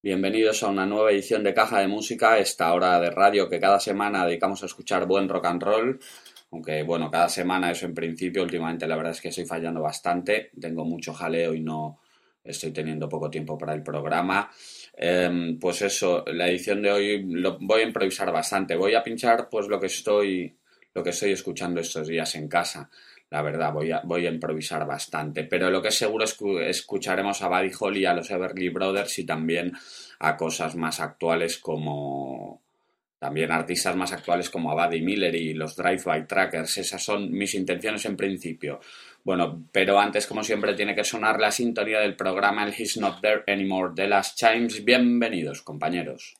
Bienvenidos a una nueva edición de Caja de Música, esta hora de radio que cada semana dedicamos a escuchar buen rock and roll. Aunque bueno, cada semana eso en principio, últimamente la verdad es que estoy fallando bastante, tengo mucho jaleo y no estoy teniendo poco tiempo para el programa. Em, pues eso, la edición de hoy lo, voy a improvisar bastante, voy a pinchar pues lo que estoy, lo que estoy escuchando estos días en casa la verdad, voy a, voy a improvisar bastante. Pero lo que seguro es que escucharemos a Buddy Holly, a los Everly Brothers y también a cosas más actuales como. También artistas más actuales como a Buddy Miller y los Drive-By Trackers. Esas son mis intenciones en principio. Bueno, pero antes, como siempre, tiene que sonar la sintonía del programa El He's Not There Anymore de las Chimes. Bienvenidos, compañeros.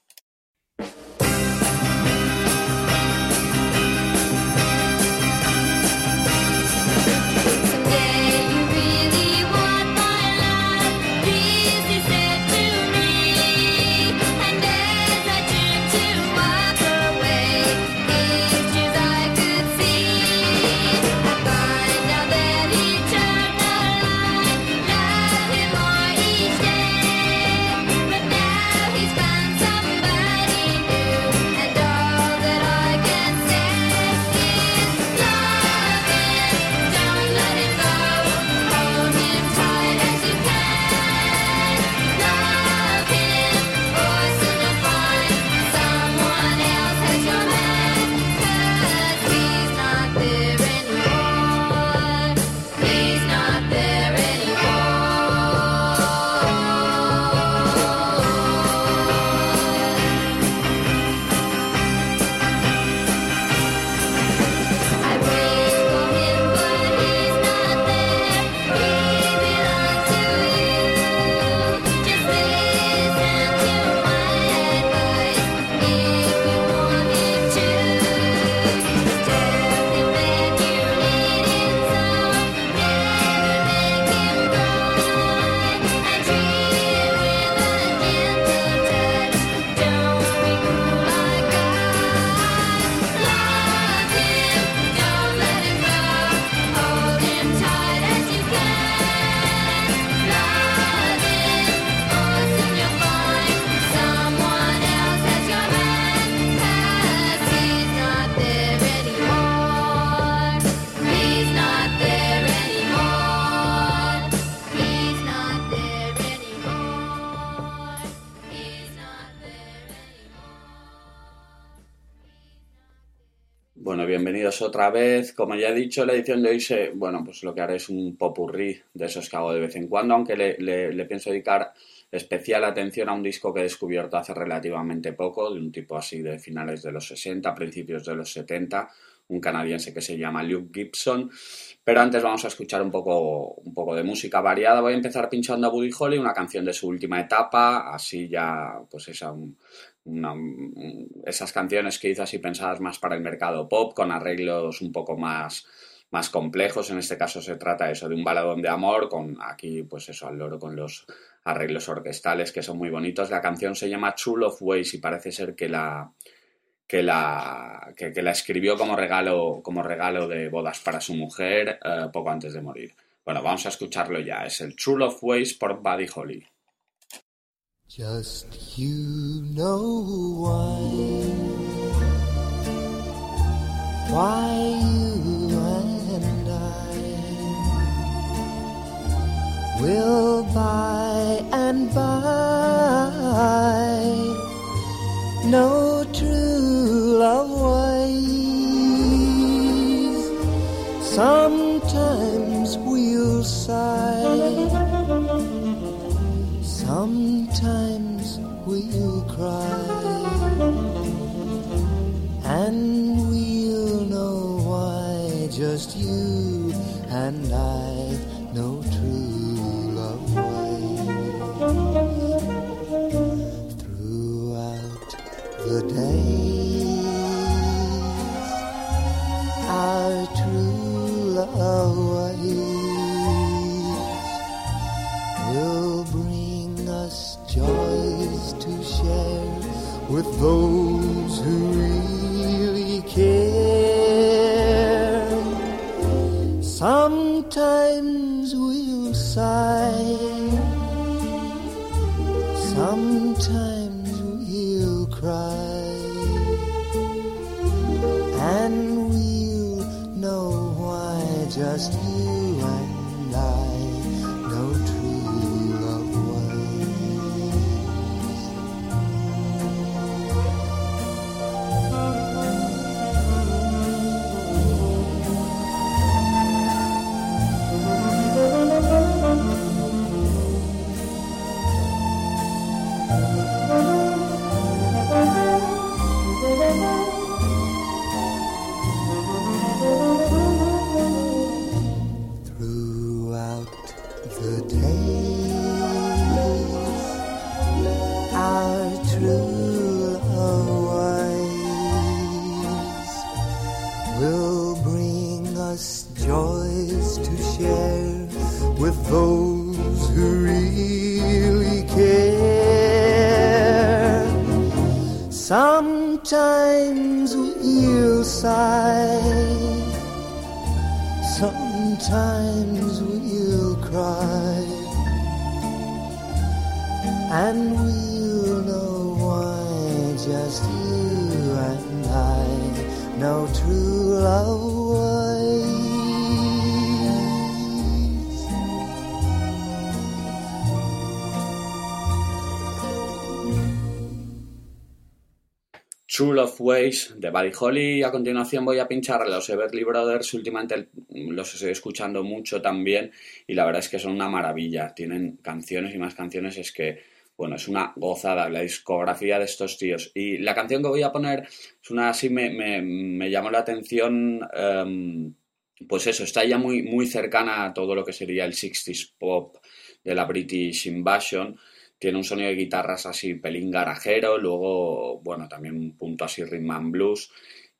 Otra vez. Como ya he dicho, la edición de hoy, se, bueno, pues lo que haré es un popurrí de esos que hago de vez en cuando, aunque le, pienso dedicar especial atención a un disco que he descubierto hace relativamente poco, de un tipo así de finales de los 60, principios de los 70, un canadiense que se llama Luke Gibson. Pero antes vamos a escuchar un poco, un poco de música variada. Voy a empezar pinchando a Buddy Holly, una canción de su última etapa, así ya, pues esa, esas canciones que hizo así pensadas más para el mercado pop, con arreglos un poco más, más complejos. En este caso se trata eso de un baladón de amor, con aquí, pues eso, al loro con los arreglos orquestales que son muy bonitos. La canción se llama True of Ways y parece ser que la que la, que, la escribió como regalo, como regalo de bodas para su mujer eh, poco antes de morir. Bueno, vamos a escucharlo ya. Es el True of Ways por Buddy Holly. Just you know why, why you and I will by and by. No true love ways. Sometimes we'll sigh Sometimes we'll cry, and we'll know why just you and I know though Love Ways de Buddy Holly a continuación voy a pinchar los Everly Brothers. Últimamente los estoy escuchando mucho también y la verdad es que son una maravilla. Tienen canciones y más canciones. Es que, bueno, es una gozada la discografía de estos tíos. Y la canción que voy a poner es una así, me, me, me llamó la atención. em, pues eso, está ya muy, muy cercana a todo lo que sería el 60s pop de la British Invasion. Tiene un sonido de guitarras así pelín garajero, luego, bueno, también un punto así rhythm and blues.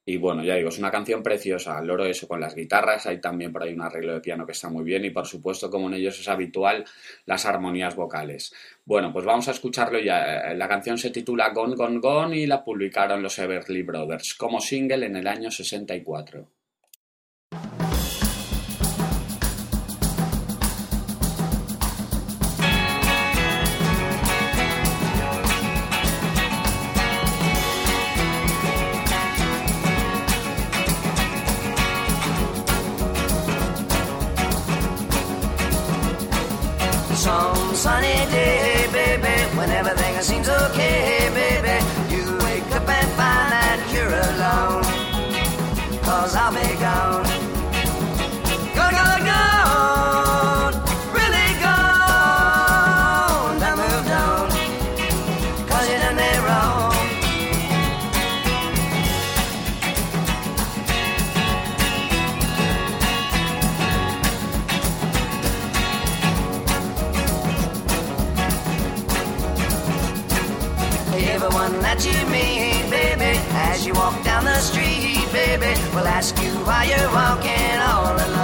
Y bueno, ya digo, es una canción preciosa, loro eso con las guitarras, hay también por ahí un arreglo de piano que está muy bien y por supuesto, como en ellos es habitual, las armonías vocales. Bueno, pues vamos a escucharlo ya. La canción se titula Gone, Gone, Gone y la publicaron los Everly Brothers como single en el año 64. Ask you why you're walking all alone.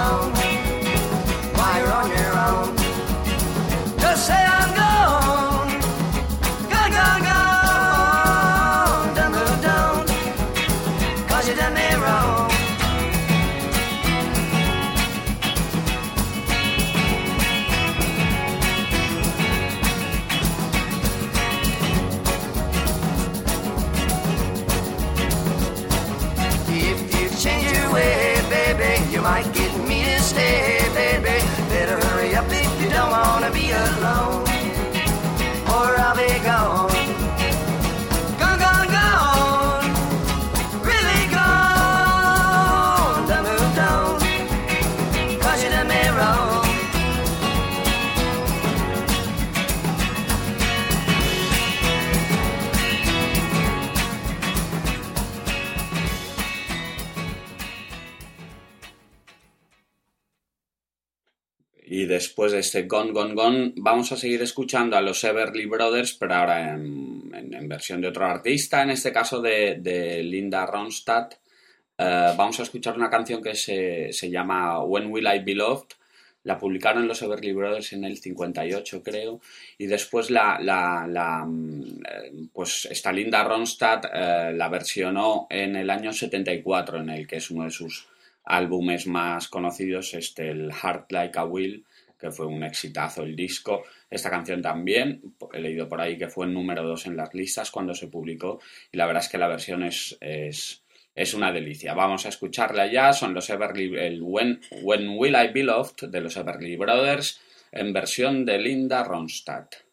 Después de este Gone, Gone, Gone, vamos a seguir escuchando a los Everly Brothers, pero ahora en, versión de otro artista, en este caso de, Linda Ronstadt. Eh, vamos a escuchar una canción que se, se llama When Will I Be Loved. La publicaron los Everly Brothers en el 58, creo. Y después la, mm, pues esta Linda Ronstadt eh, la versionó en el año 74, en el que es uno de sus álbumes más conocidos, este, el Heart Like a Will, que fue un exitazo el disco. Esta canción también, he leído por ahí que fue número dos en las listas cuando se publicó y la verdad es que la versión es, es, es una delicia. Vamos a escucharla ya, son los Everly, el When, When Will I Be Loved de los Everly Brothers en versión de Linda Ronstadt.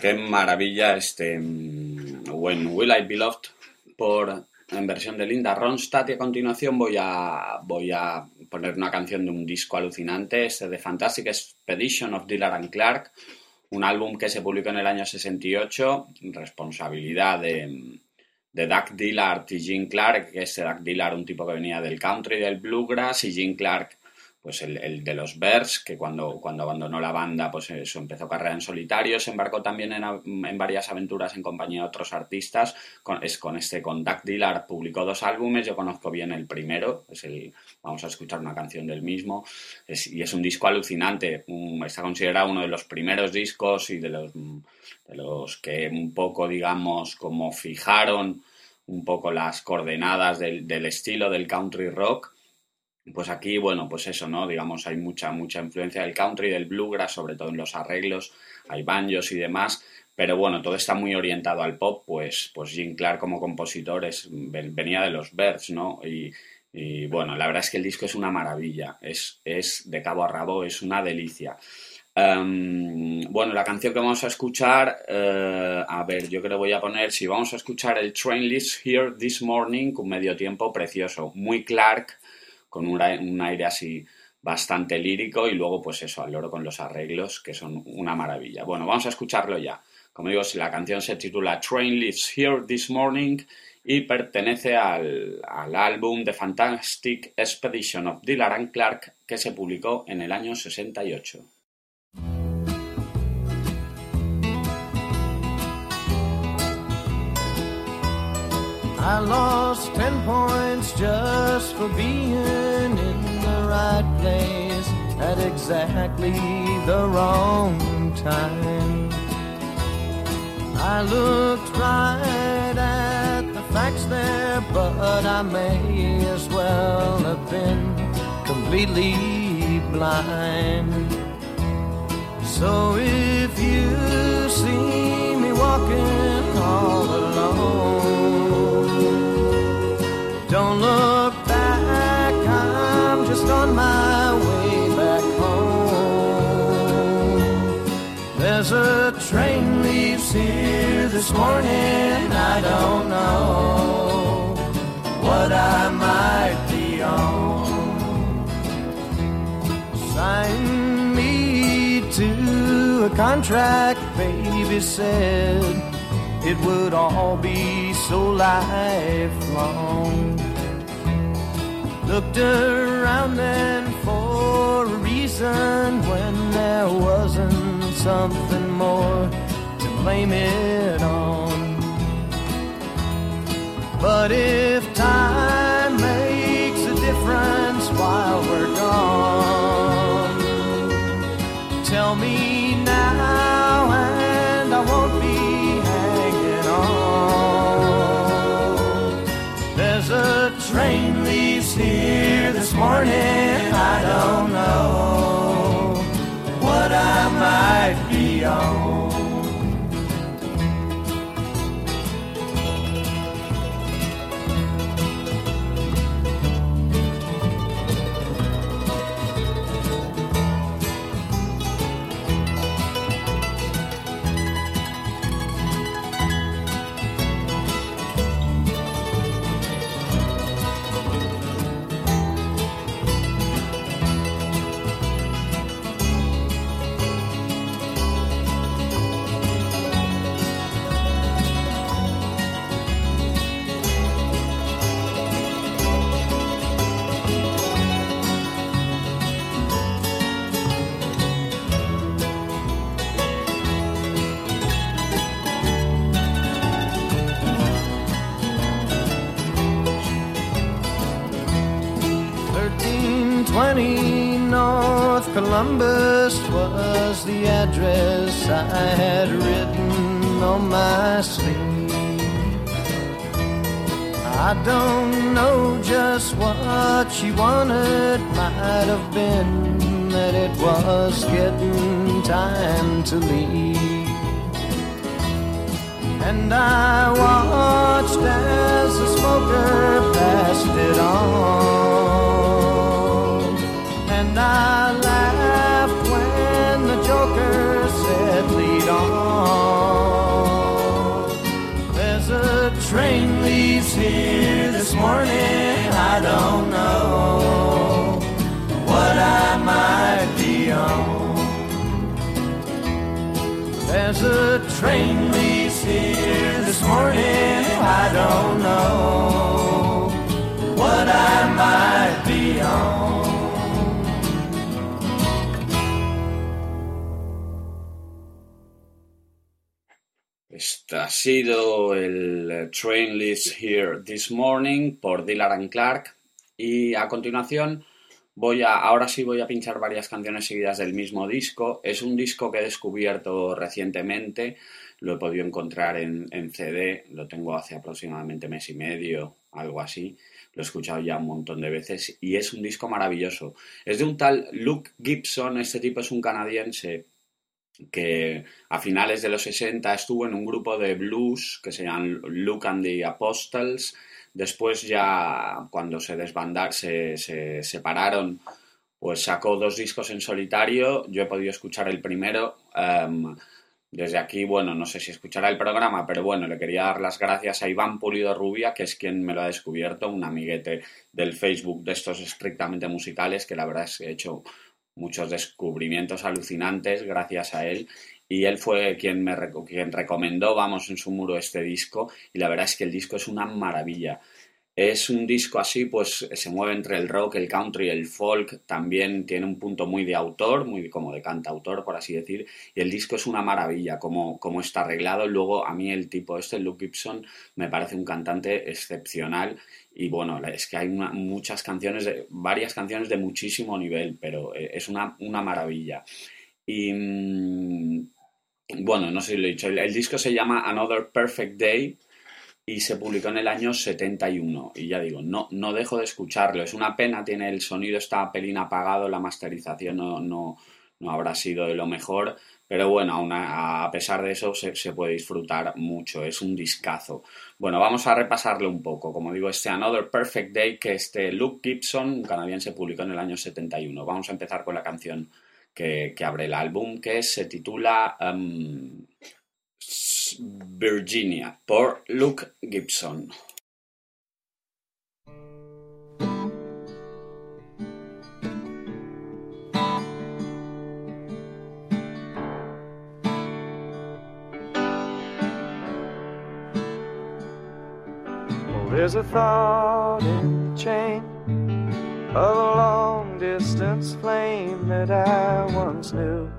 Qué maravilla este mm, When Will I Be Loved por en versión de Linda Ronstadt y a continuación voy a voy a poner una canción de un disco alucinante, este de Fantastic Expedition of Dillard and Clark, un álbum que se publicó en el año 68, responsabilidad de, de Doug Dillard y Gene Clark, que es Doug Dillard un tipo que venía del country del bluegrass y Gene Clark pues el, de los Bears, que cuando, cuando abandonó la banda, pues eso, empezó carrera en solitario, se embarcó también en, en varias aventuras en compañía de otros artistas, con, es con este, con Dillard publicó dos álbumes, yo conozco bien el primero, es el, vamos a escuchar una canción del mismo, y es un disco alucinante, está considerado uno de los primeros discos y de los, de los que un poco, digamos, como fijaron un poco las coordenadas del estilo del country rock, pues aquí, bueno, pues eso, ¿no? Digamos, hay mucha, mucha influencia del country, del bluegrass, sobre todo en los arreglos, hay banjos y demás, pero bueno, todo está muy orientado al pop, pues, pues Jim Clark como compositor es, ven- venía de los Birds, ¿no? Y, y, bueno, la verdad es que el disco es una maravilla, es, es de cabo a rabo, es una delicia. Em, bueno, la canción que vamos a escuchar, eh, a ver, yo creo que voy a poner, si vamos a escuchar el Train Leaves Here This Morning, con medio tiempo precioso, muy Clark, con un, un aire así bastante lírico y luego pues eso, al loro con los arreglos que son una maravilla. Bueno, vamos a escucharlo ya. Como digo, la canción se titula Train Leaves Here This Morning y pertenece al, al álbum The Fantastic Expedition of and Clark que se publicó en el año 68. I lost ten points just for being in the right place at exactly the wrong time. I looked right at the facts there, but I may as well have been completely blind. So if you see me walking all alone, There's a train leaves here this morning, I don't know what I might be on. Sign me to a contract, baby said it would all be so lifelong. Looked around then for a reason when there wasn't something more to blame it on. But if time makes a difference while we're gone, tell me now and I won't be hanging on. There's a train leaves here this morning, I don't know what I might be on. I had written on my sleeve. I don't know just what she wanted, might have been that it was getting time to leave. And I watched as the smoker passed it on. And I laughed when the joker said, lead on. There's a train leaves here this morning, I don't know what I might be on. There's a train leaves here this morning. I don't know what I might be on. Ha sido el eh, Train Leaves Here This Morning por Dylan Clark y a continuación voy a, ahora sí voy a pinchar varias canciones seguidas del mismo disco. Es un disco que he descubierto recientemente, lo he podido encontrar en, en CD, lo tengo hace aproximadamente mes y medio, algo así. Lo he escuchado ya un montón de veces y es un disco maravilloso. Es de un tal Luke Gibson, este tipo es un canadiense que a finales de los 60 estuvo en un grupo de blues que se llaman Luke and the Apostles. Después ya cuando se desbandaron, se, se separaron, pues sacó dos discos en solitario. Yo he podido escuchar el primero. em, desde aquí, bueno, no sé si escuchará el programa, pero bueno, le quería dar las gracias a Iván Pulido Rubia, que es quien me lo ha descubierto, un amiguete del Facebook de estos estrictamente musicales, que la verdad es que he hecho muchos descubrimientos alucinantes gracias a él. Y él fue quien me quien recomendó, vamos, en su muro este disco. Y la verdad es que el disco es una maravilla. Es un disco así, pues se mueve entre el rock, el country, el folk. También tiene un punto muy de autor, muy como de cantautor, por así decir. Y el disco es una maravilla, como, como está arreglado. Luego, a mí el tipo este, Luke Gibson, me parece un cantante excepcional. Y bueno, es que hay muchas canciones, de, varias canciones de muchísimo nivel, pero eh, es una, una maravilla. Y mm, bueno, no sé si lo he dicho, el disco se llama Another Perfect Day y se publicó en el año 71. Y ya digo, no, no dejo de escucharlo. Es una pena, tiene el sonido está pelín apagado, la masterización no, no, no habrá sido de lo mejor. Pero bueno, aún a, pesar de eso se, se puede disfrutar mucho. Es un discazo. Bueno, vamos a repasarlo un poco. Como digo, este Another Perfect Day que este Luke Gibson, canadiense, publicó en el año 71. Vamos a empezar con la canción que, que abre el álbum, que se titula um, Virginia por Luke Gibson. Oh, there's a thought in the chain of a long distance flame that I once knew.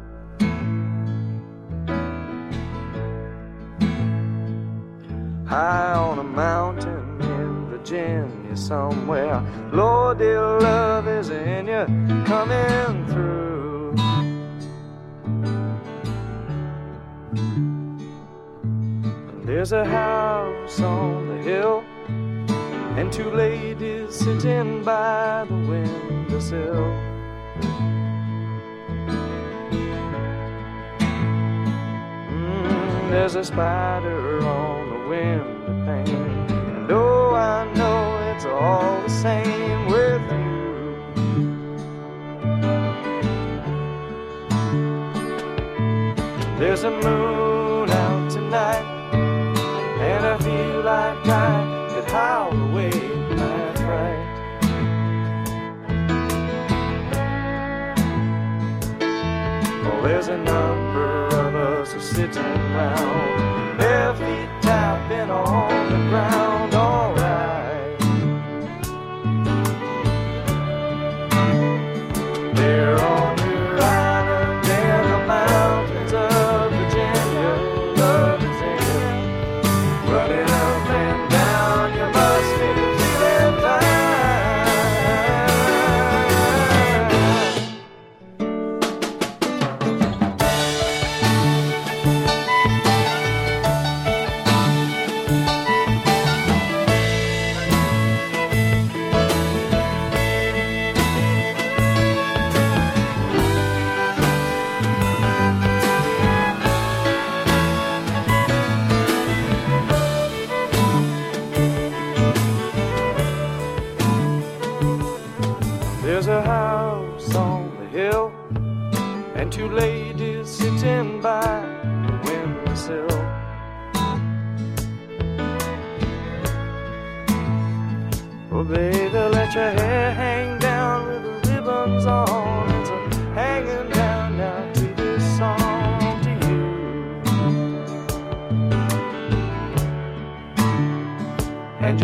High on a mountain in Virginia somewhere, Lord, dear love is in you coming through. There's a house on the hill and two ladies sitting by the windowsill. Mm, there's a spider on window pane, and oh, I know it's all the same with you. There's a moon out tonight, and I feel like I could howl away my fright. Oh, there's a number of us who sitting round, on the ground,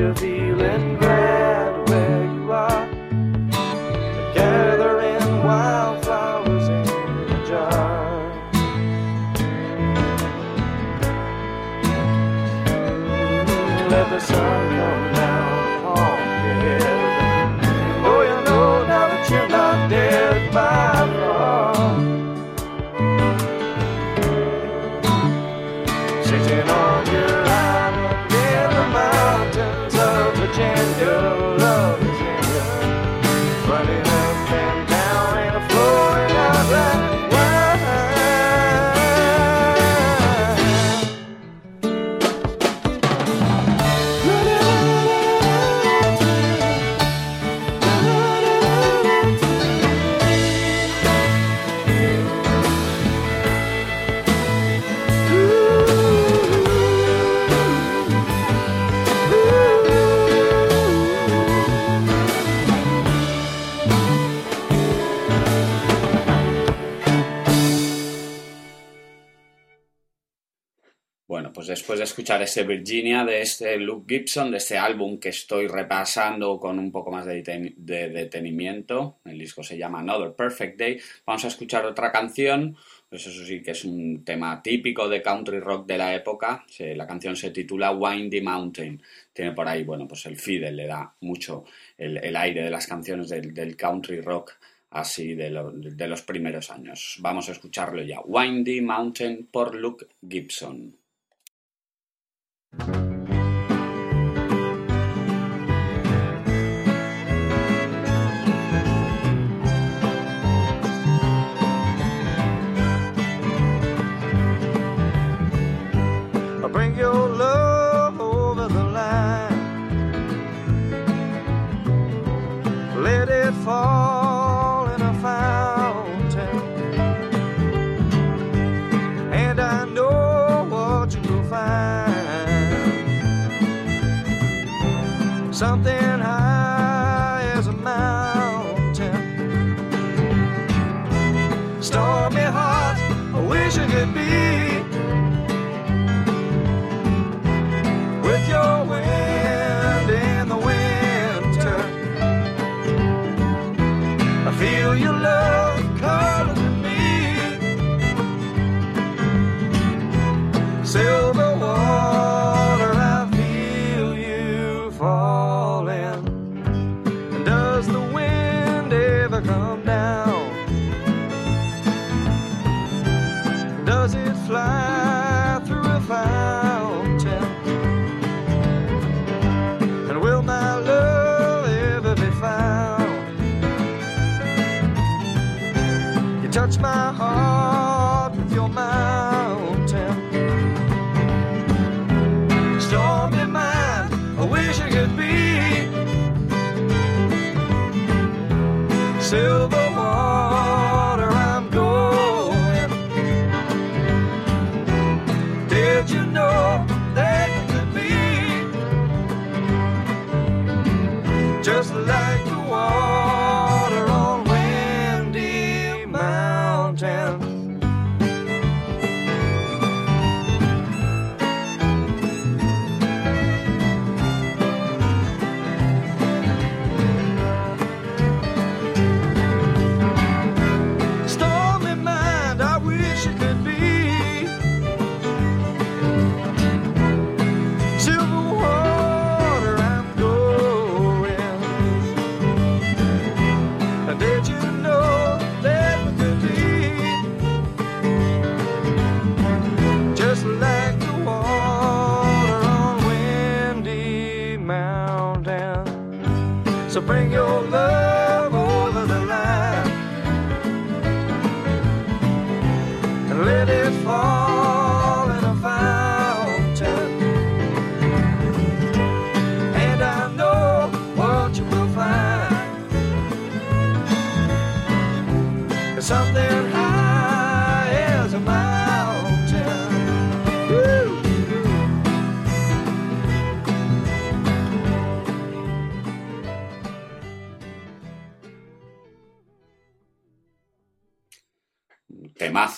you're feeling glad where you are gathering wildflowers in a jar. Let the sun escuchar ese Virginia de este Luke Gibson, de este álbum que estoy repasando con un poco más de, deten- de detenimiento, el disco se llama Another Perfect Day, vamos a escuchar otra canción, pues eso sí que es un tema típico de country rock de la época, la canción se titula Windy Mountain, tiene por ahí, bueno, pues el fiddle le da mucho el, aire de las canciones del, country rock así de los primeros años. Vamos a escucharlo ya. Windy Mountain por Luke Gibson. Bring your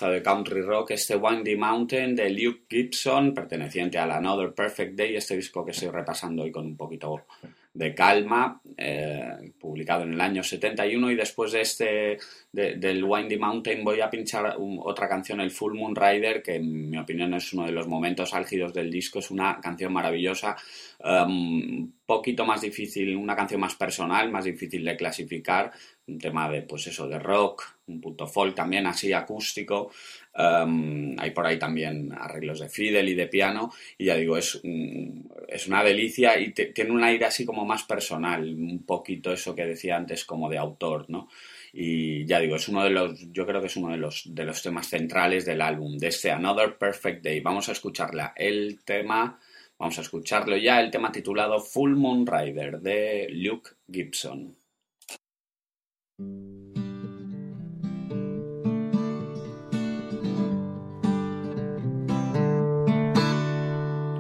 de country rock, este Windy Mountain de Luke Gibson, perteneciente al Another Perfect Day, este disco que estoy repasando hoy con un poquito de calma, eh, publicado en el año 71 y después de este de- del Windy Mountain voy a pinchar otra canción, el Full Moon Rider, que en mi opinión es uno de los momentos álgidos del disco, es una canción maravillosa, un poquito más difícil, una canción más personal, más difícil de clasificar, un tema de pues eso, de rock, un punto folk también así acústico, um, hay por ahí también arreglos de fiddle y de piano y ya digo, es, un- es una delicia y tiene un aire así como más personal, un poquito eso que decía antes como de autor, ¿no? Y ya digo, es uno de los, yo creo que es uno de los, de los temas centrales del álbum, de este Another Perfect Day. Vamos a escucharla. El tema, vamos a escucharlo ya, el tema titulado Full Moon Rider de Luke Gibson.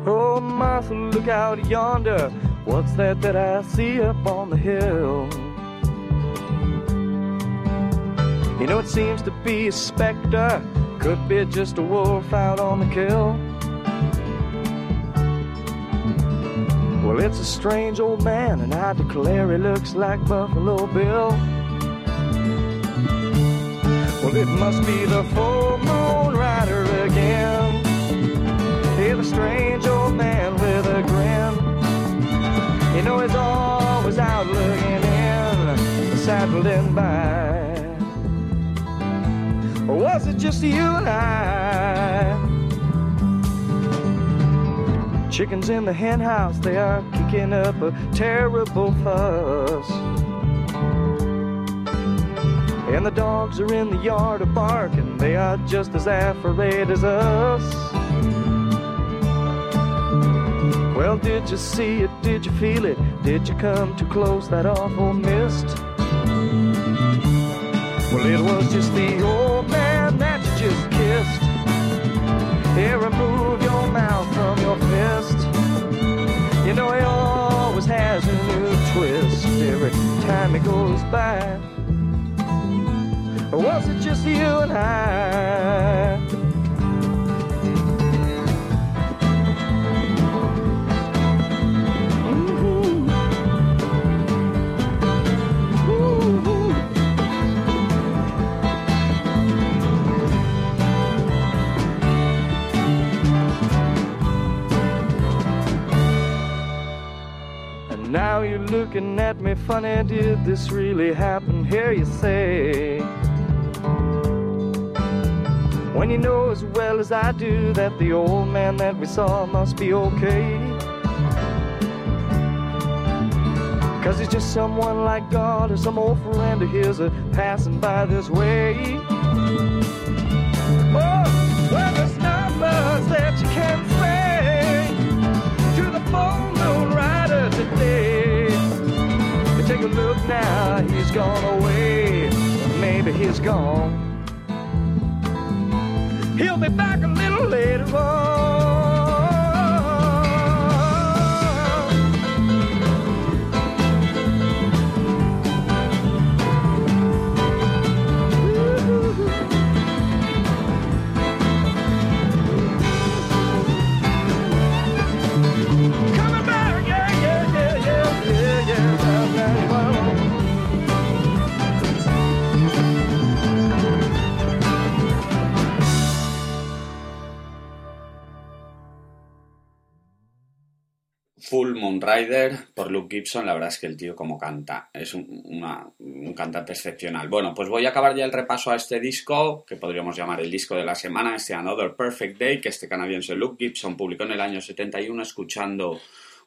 Oh, Martha, look out yonder. What's that that I see up on the hill? You know, it seems to be a specter. Could be just a wolf out on the kill. Well, it's a strange old man, and I declare he looks like Buffalo Bill. It must be the full moon rider again. He's a strange old man with a grin. You know he's always out looking in, saddling by. Or was it just you and I? Chickens in the hen house, they are kicking up a terrible fuss. And the dogs are in the yard a barking, they are just as afraid as us. Well, did you see it? Did you feel it? Did you come too close? That awful mist. Well, it was just the old man that you just kissed. Here, remove your mouth from your fist. You know he always has a new twist every time he goes by. Or was it just you and I? Now you're looking at me funny, did this really happen? Here you say when you know as well as I do that the old man that we saw must be okay. Cause he's just someone like God or some old friend of his a passing by this way. Oh, well, there's not that you can say to the full moon rider today. But take a look now, he's gone away. Maybe he's gone. He'll be back a little later on. Full Moon Rider por Luke Gibson, la verdad es que el tío como canta, es un, un cantante excepcional. Bueno, pues voy a acabar ya el repaso a este disco, que podríamos llamar el disco de la semana, este Another Perfect Day, que este canadiense Luke Gibson publicó en el año 71 escuchando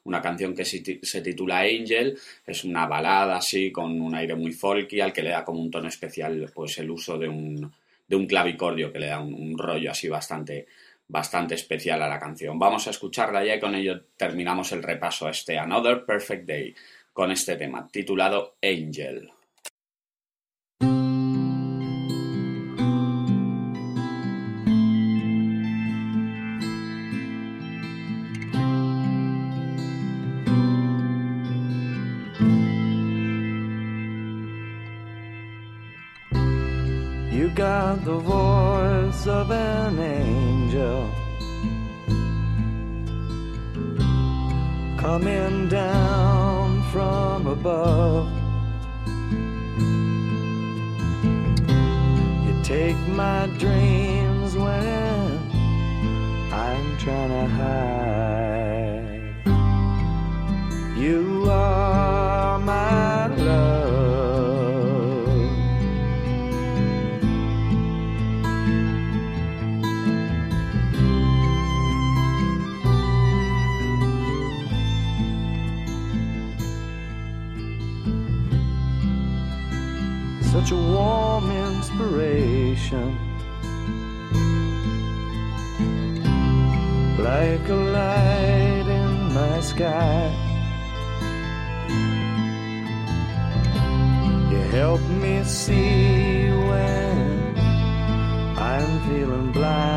una canción que se ti- se titula Angel, es una balada así, con un aire muy folky, al que le da como un tono especial pues el uso de un, de un clavicordio, que le da un rollo así bastante bastante especial a la canción. Vamos a escucharla ya y con ello terminamos el repaso a este Another Perfect Day con este tema titulado Angel. Sky. You help me see when I'm feeling blind.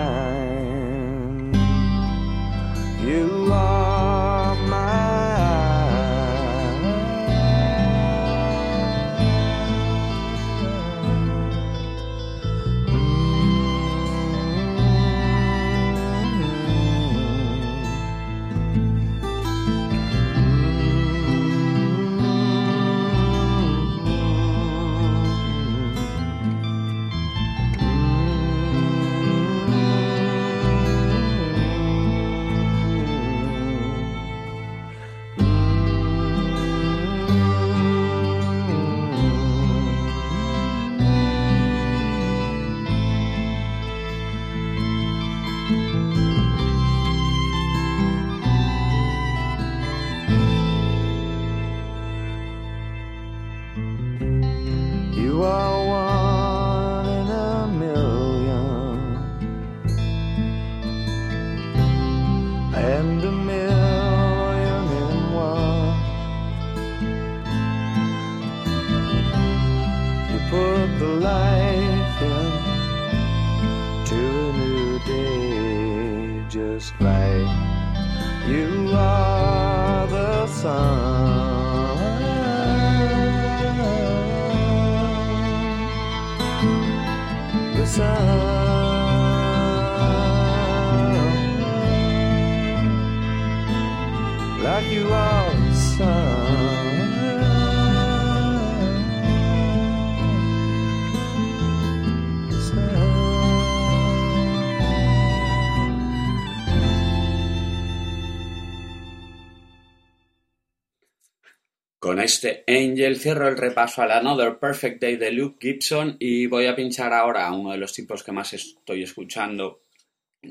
Con este Angel cierro el repaso al Another Perfect Day de Luke Gibson y voy a pinchar ahora a uno de los tipos que más estoy escuchando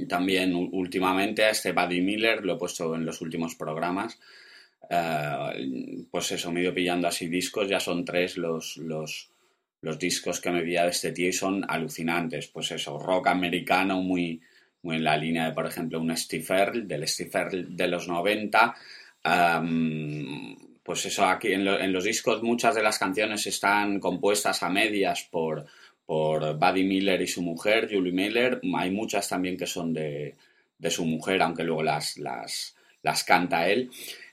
también últimamente, a este Buddy Miller, lo he puesto en los últimos programas. Eh, pues eso, me he ido pillando así discos, ya son tres los, los, los discos que me pilla de este tío y son alucinantes. Pues eso, rock americano muy, muy en la línea de, por ejemplo, un Steve Earle, del Steve Earle de los 90. Am, pues eso, aquí en, en los discos muchas de las canciones están compuestas a medias por, por Buddy Miller y su mujer, Julie Miller. Hay muchas también que son de, de su mujer, aunque luego las, las, las canta él.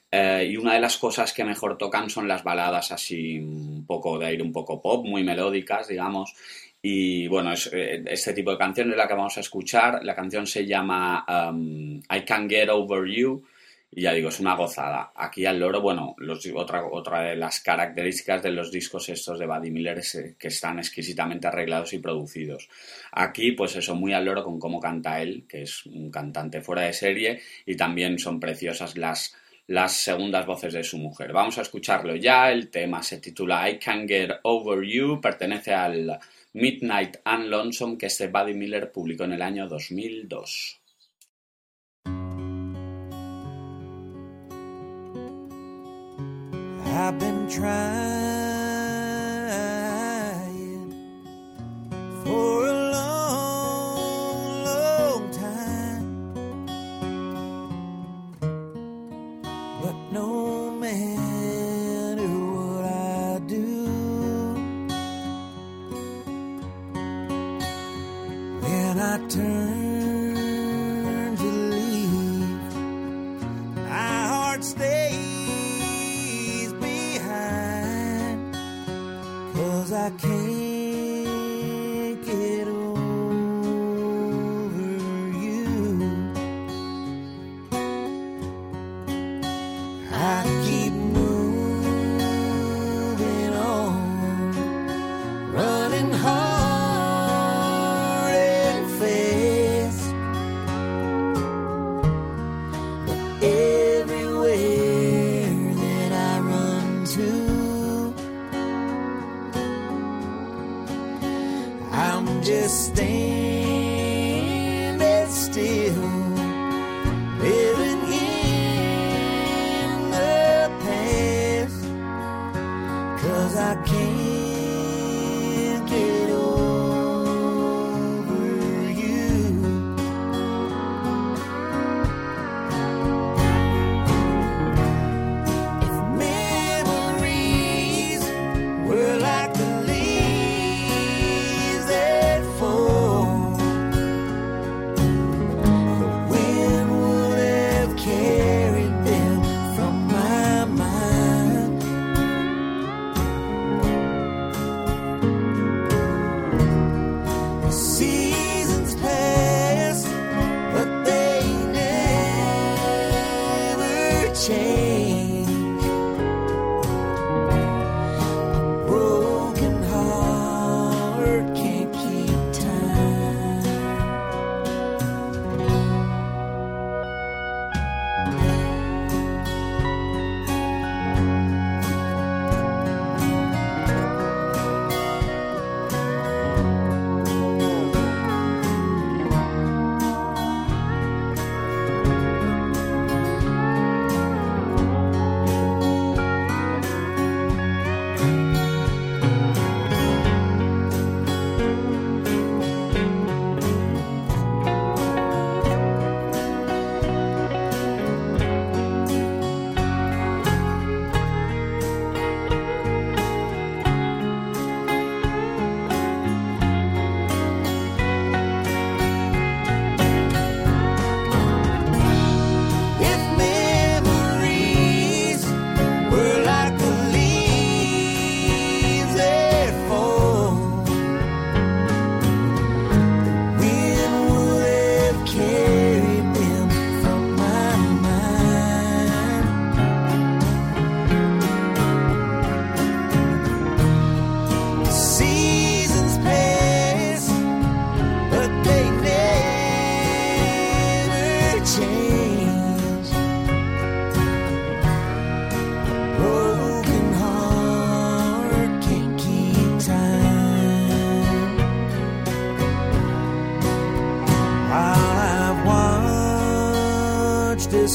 Eh, y una de las cosas que mejor tocan son las baladas así un poco de aire un poco pop, muy melódicas, digamos. Y bueno, es, eh, este tipo de canción es la que vamos a escuchar. La canción se llama um, I Can't Get Over You. Y ya digo, es una gozada. Aquí al loro, bueno, los- otra, otra de las características de los discos estos de Buddy Miller es eh, que están exquisitamente arreglados y producidos. Aquí, pues eso, muy al loro con cómo canta él, que es un cantante fuera de serie, y también son preciosas las, las segundas voces de su mujer. Vamos a escucharlo ya. El tema se titula I Can't Get Over You, pertenece al Midnight and Lonesome que este Buddy Miller publicó en el año 2002. I've been trying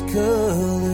colors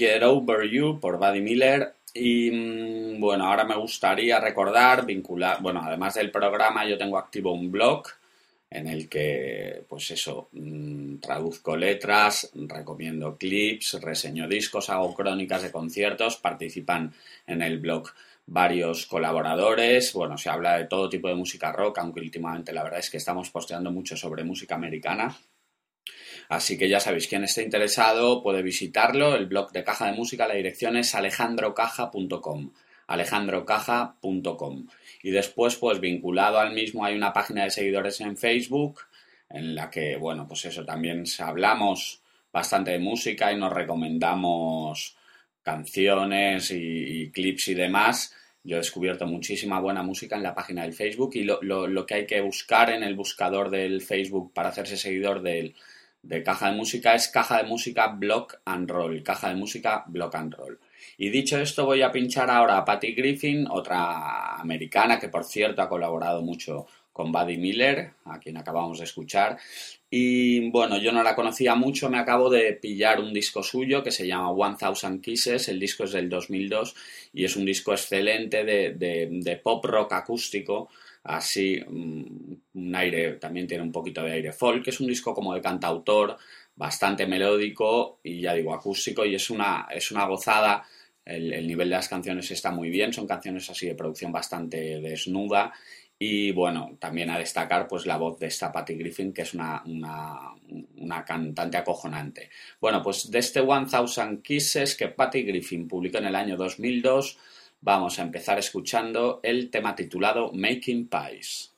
Get Over You por Buddy Miller. Y mm, bueno, ahora me gustaría recordar, vincular, bueno, además del programa, yo tengo activo un blog en el que, pues eso, mm, traduzco letras, recomiendo clips, reseño discos, hago crónicas de conciertos, participan en el blog varios colaboradores, bueno, se habla de todo tipo de música rock, aunque últimamente la verdad es que estamos posteando mucho sobre música americana. Así que ya sabéis, quien esté interesado puede visitarlo, el blog de Caja de Música, la dirección es alejandrocaja.com, alejandrocaja.com. Y después, pues vinculado al mismo hay una página de seguidores en Facebook, en la que, bueno, pues eso, también hablamos bastante de música y nos recomendamos canciones y, clips y demás. Yo he descubierto muchísima buena música en la página del Facebook y lo- lo que hay que buscar en el buscador del Facebook para hacerse seguidor del, de Caja de Música es Caja de Música Block and Roll. Caja de Música Block and Roll. Y dicho esto, voy a pinchar ahora a Patty Griffin, otra americana que por cierto ha colaborado mucho con Buddy Miller, a quien acabamos de escuchar. Y bueno, yo no la conocía mucho, me acabo de pillar un disco suyo que se llama One Thousand Kisses, el disco es del 2002 y es un disco excelente de, de- de pop rock acústico, así mm, un aire, también tiene un poquito de aire folk, es un disco como de cantautor, bastante melódico y ya digo acústico y es una, es una gozada. El, el nivel de las canciones está muy bien, son canciones así de producción bastante desnuda y bueno, también a destacar pues la voz de esta Patty Griffin, que es una, una, una cantante acojonante. Bueno, pues de este One Thousand Kisses que Patty Griffin publicó en el año 2002, vamos a empezar escuchando el tema titulado Making Pies.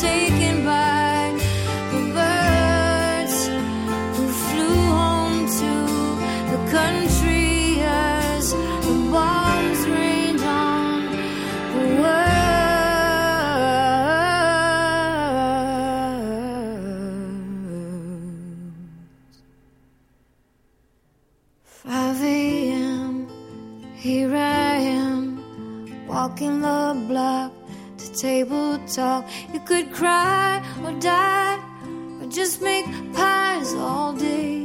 taken by talk. You could cry or die, or just make pies all day.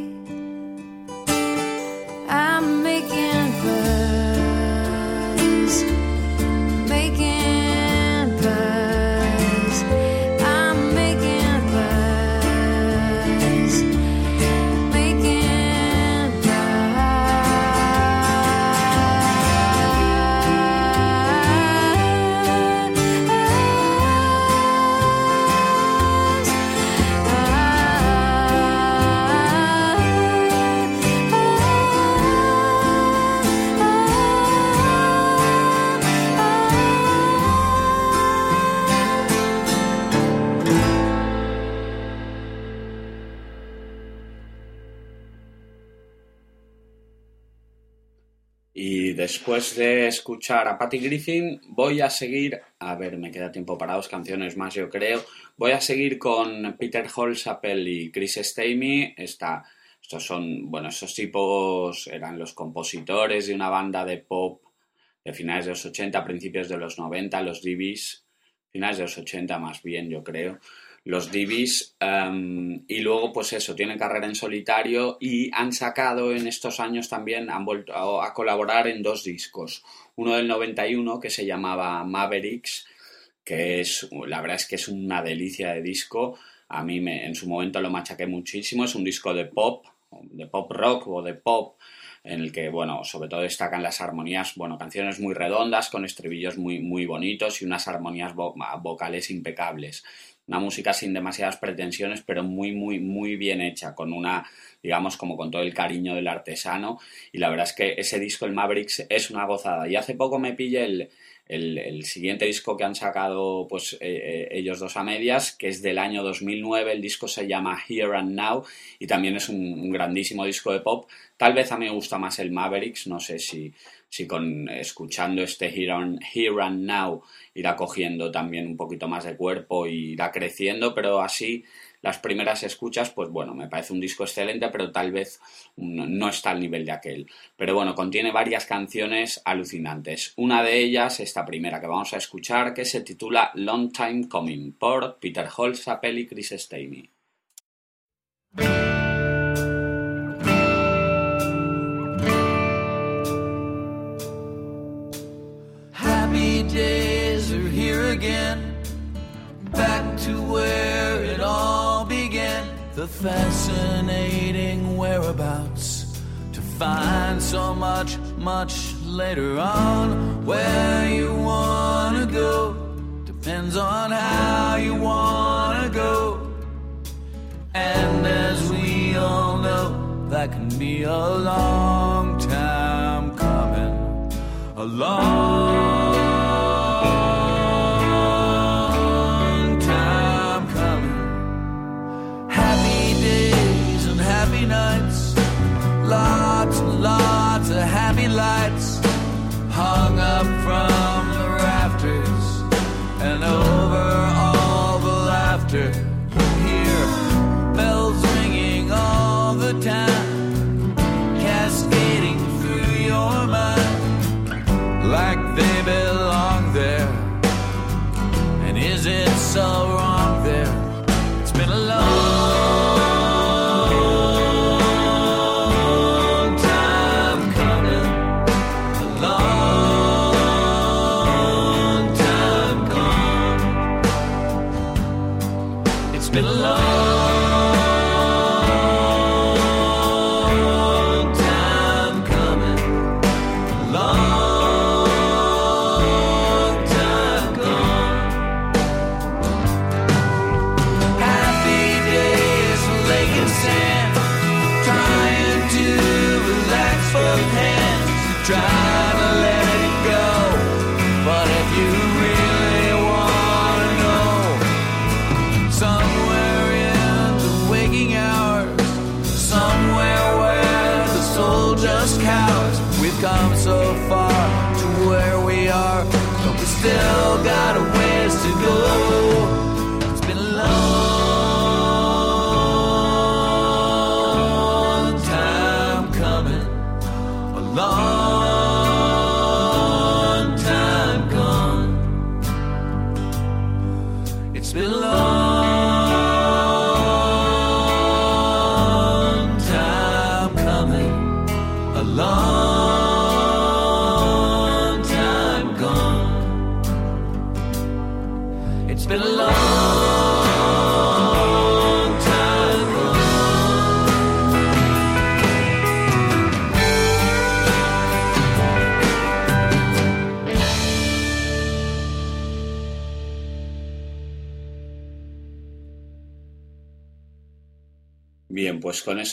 Después de escuchar a Patty Griffin, voy a seguir, a ver, me queda tiempo para dos canciones más, yo creo. Voy a seguir con Peter Holsapple y Chris Stamey. Estos son, bueno, esos tipos eran los compositores de una banda de pop de finales de los 80, principios de los 90, los DBs, finales de los 80 más bien, yo creo. Los DBs, em, y luego, pues eso, tienen carrera en solitario y han sacado en estos años también, han vuelto a, a colaborar en dos discos. Uno del 91 que se llamaba Mavericks, que es, la verdad es que es una delicia de disco. A mí me, en su momento lo machaqué muchísimo. Es un disco de pop, de pop rock o de pop, en el que, bueno, sobre todo destacan las armonías, bueno, canciones muy redondas, con estribillos muy, muy bonitos y unas armonías vo- vocales impecables. Una música sin demasiadas pretensiones, pero muy, muy, muy bien hecha, con una, digamos, como con todo el cariño del artesano. Y la verdad es que ese disco, el Mavericks, es una gozada. Y hace poco me pillé el, el, siguiente disco que han sacado pues eh, eh, ellos dos a medias, que es del año 2009, el disco se llama Here and Now y también es un grandísimo disco de pop. Tal vez a mí me gusta más el Mavericks, no sé si, si con escuchando este Here and, Here and Now irá cogiendo también un poquito más de cuerpo y irá creciendo, pero así las primeras escuchas, pues bueno, me parece un disco excelente, pero tal vez no está al nivel de aquel. Pero bueno, contiene varias canciones alucinantes. Una de ellas, esta primera que vamos a escuchar, que se titula Long Time Coming, por Peter Holsapple y Chris Stamey. Where it all began. The fascinating whereabouts to find so much, much later on. Where you wanna go depends on how you wanna go. And as we all know, that can be a long time coming. A long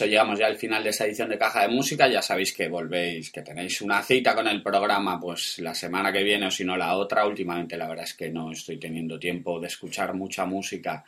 llegamos ya al final de esta edición de Caja de Música. Ya sabéis que volvéis, que tenéis una cita con el programa, pues la semana que viene o si no la otra. Últimamente la verdad es que no estoy teniendo tiempo de escuchar mucha música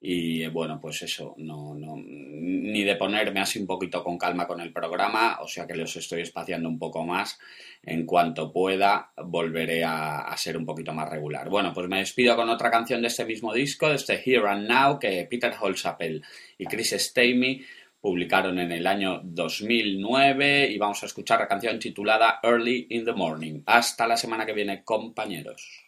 y bueno, pues eso, no, no, ni de ponerme así un poquito con calma con el programa, o sea que los estoy espaciando un poco más. En cuanto pueda, volveré a, ser un poquito más regular. Bueno, pues me despido con otra canción de este mismo disco, de este Here and Now, que Peter Holsapple y Chris Stamey publicaron en el año 2009 y vamos a escuchar la canción titulada Early in the Morning. Hasta la semana que viene, compañeros.